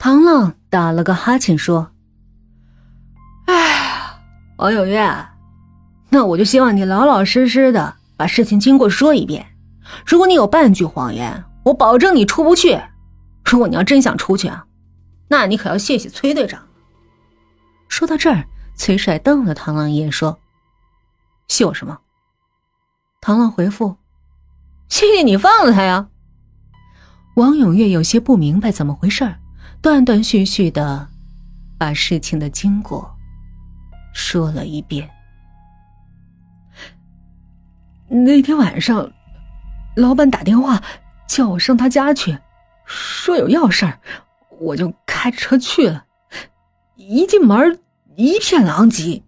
唐浪打了个哈欠说：“哎，王永月，那我就希望你老老实实的把事情经过说一遍。如果你有半句谎言，我保证你出不去。如果你要真想出去啊，那你可要谢谢崔队长。”说到这儿，崔帅瞪了唐浪一眼说：“谢我什么？”唐浪回复：“谢谢你放了他呀。”王永月有些不明白怎么回事儿。断断续续的把事情的经过说了一遍。那天晚上，老板打电话叫我上他家去，说有要事儿，我就开车去了。一进门一片狼藉，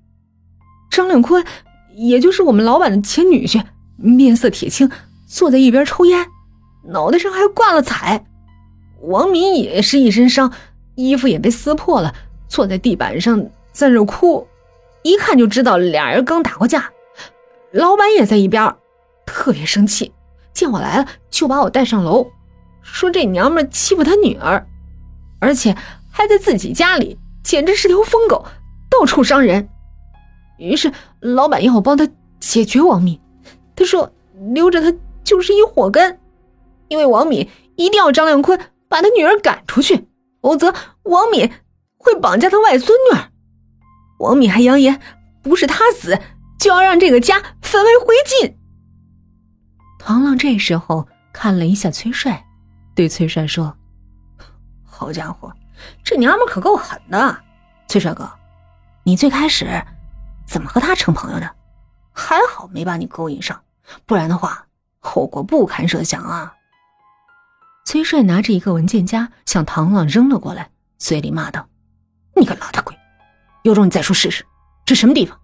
张亮坤，也就是我们老板的前女婿，面色铁青，坐在一边抽烟，脑袋上还挂了彩。王敏也是一身伤，衣服也被撕破了，坐在地板上在那哭，一看就知道俩人刚打过架。老板也在一边，特别生气，见我来了就把我带上楼，说这娘们欺负他女儿，而且还在自己家里，简直是条疯狗，到处伤人。于是老板要我帮他解决王敏，他说留着他就是一祸根，因为王敏一定要张亮坤。把他女儿赶出去，否则王敏会绑架他外孙女。王敏还扬言，不是他死，就要让这个家焚为灰烬。唐浪这时候看了一下崔帅，对崔帅说：“好家伙，这娘们可够狠的！崔帅哥，你最开始怎么和他成朋友的？还好没把你勾引上，不然的话，后果不堪设想啊！”崔帅拿着一个文件夹向唐浪扔了过来，嘴里骂道：“你个邋遢鬼，有种你再说试试，这什么地方？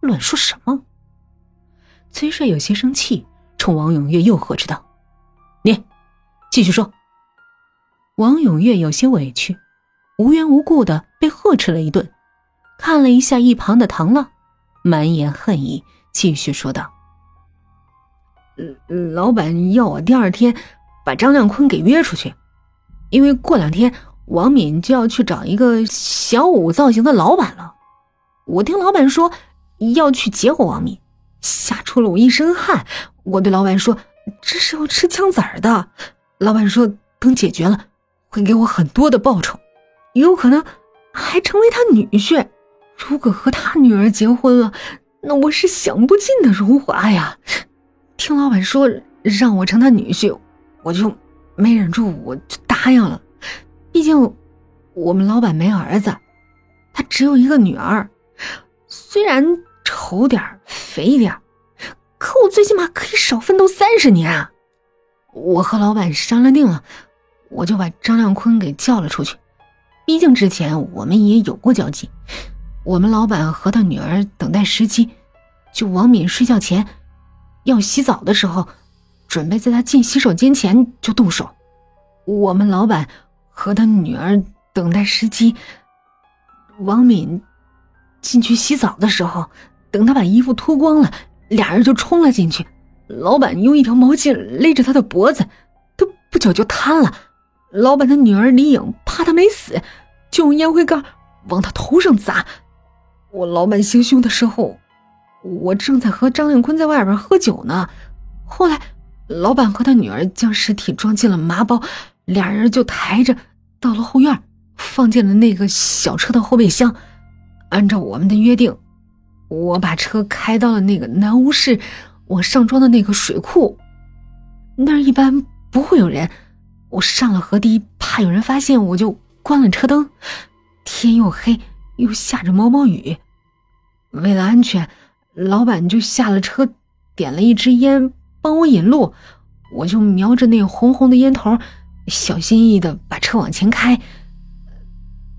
乱说什么？”崔帅有些生气，冲王永月又呵斥道：“你继续说。”王永月有些委屈，无缘无故的被呵斥了一顿，看了一下一旁的唐浪，满眼恨意，继续说道：“老板要我第二天。”把张亮坤给约出去，因为过两天王敏就要去找一个小五造型的老板了。我听老板说要去结果王敏，吓出了我一身汗。我对老板说这是要吃枪子儿的。老板说等解决了会给我很多的报酬，有可能还成为他女婿。如果和他女儿结婚了，那我是享不尽的荣华呀。听老板说让我成他女婿。我就没忍住，我就答应了。毕竟我们老板没儿子，他只有一个女儿。虽然丑点肥点可我最起码可以少奋斗三十年啊！我和老板商量定了，我就把张亮坤给叫了出去。毕竟之前我们也有过交集。我们老板和他女儿等待时机，就王敏睡觉前要洗澡的时候。准备在他进洗手间前就动手。我们老板和他女儿等待时机。王敏进去洗澡的时候，等他把衣服脱光了，俩人就冲了进去。老板用一条毛巾勒着他的脖子，他不久就瘫了。老板的女儿李颖怕他没死，就用烟灰缸往他头上砸。我老板行凶的时候，我正在和张亮坤在外边喝酒呢。后来。老板和他女儿将尸体装进了麻包，俩人就抬着到了后院，放进了那个小车的后备箱。按照我们的约定，我把车开到了那个南屋市我上庄的那个水库，那儿一般不会有人。我上了河堤，怕有人发现，我就关了车灯。天又黑，又下着毛毛雨，为了安全，老板就下了车，点了一支烟。帮我引路，我就瞄着那红红的烟头，小心翼翼的把车往前开，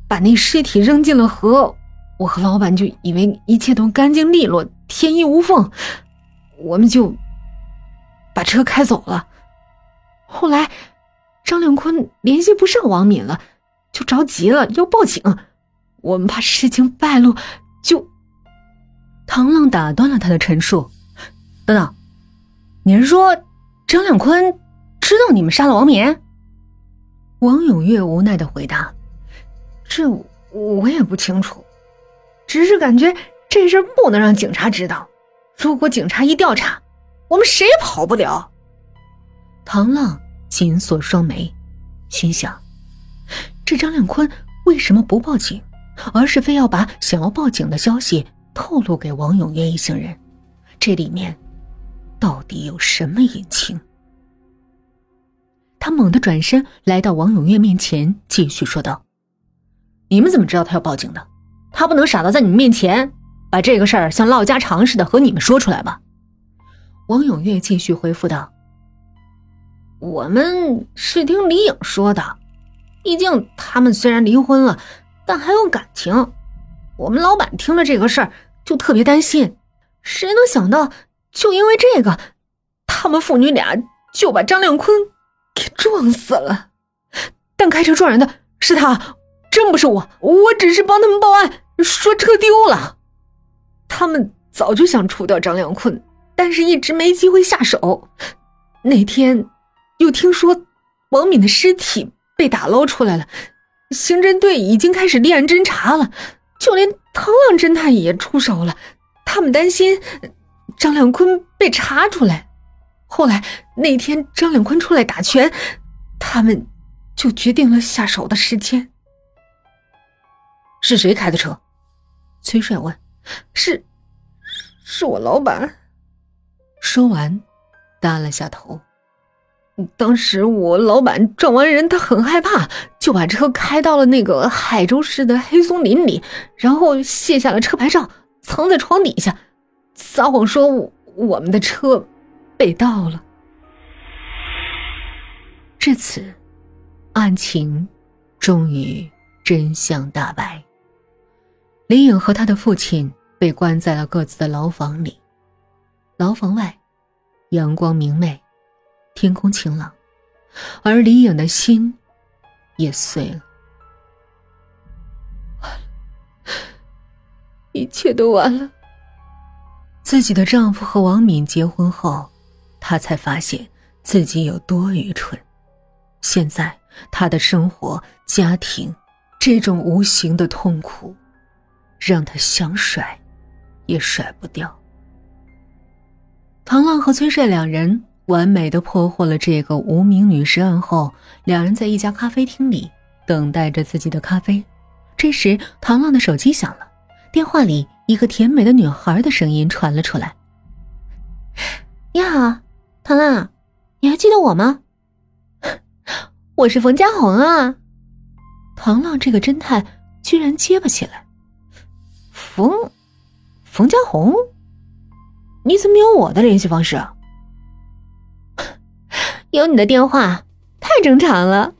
把那尸体扔进了河。我和老板就以为一切都干净利落，天衣无缝，我们就把车开走了。后来张亮坤联系不上王敏了，就着急了要报警。我们怕事情败露，就唐浪打断了他的陈述。等等。你是说，张亮坤知道你们杀了王冕？王永月无奈的回答：“这我也不清楚，只是感觉这事不能让警察知道。如果警察一调查，我们谁也跑不了。唐浪紧锁双眉，心想：这张亮坤为什么不报警，而是非要把想要报警的消息透露给王永月一行人？这里面到底有什么隐情？他猛地转身来到王永月面前，继续说道：“你们怎么知道他要报警的？他不能傻到在你们面前把这个事儿像唠家常似的和你们说出来吧？”王永月继续回复道：“我们是听李颖说的，毕竟他们虽然离婚了，但还有感情。我们老板听了这个事儿就特别担心，谁能想到，就因为这个，他们父女俩就把张亮坤。”给撞死了，但开车撞人的是他，真不是我。我只是帮他们报案，说车丢了。他们早就想除掉张亮坤，但是一直没机会下手。那天又听说王敏的尸体被打捞出来了，刑侦队已经开始立案侦查了，就连唐浪侦探也出手了。他们担心张亮坤被查出来。后来那天，张亮坤出来打拳，他们就决定了下手的时间。是谁开的车？崔帅问。是，是我老板。说完，耷了下头。当时我老板撞完人，他很害怕，就把车开到了那个海州市的黑松林里，然后卸下了车牌照，藏在床底下，撒谎说我们的车。被盗了。至此，案情终于真相大白。李颖和他的父亲被关在了各自的牢房里。牢房外，阳光明媚，天空晴朗，而李颖的心也碎。了，一切都完了。自己的丈夫和王敏结婚后。她才发现自己有多愚蠢。现在，她的生活、家庭，这种无形的痛苦，让她想甩，也甩不掉。唐浪和崔帅两人完美的破获了这个无名女尸案后，两人在一家咖啡厅里等待着自己的咖啡。这时，唐浪的手机响了，电话里一个甜美的女孩的声音传了出来：“你好。”唐浪，你还记得我吗？我是冯家红啊！唐浪这个侦探居然结巴起来。冯，冯家红，你怎么有我的联系方式？有你的电话，太正常了。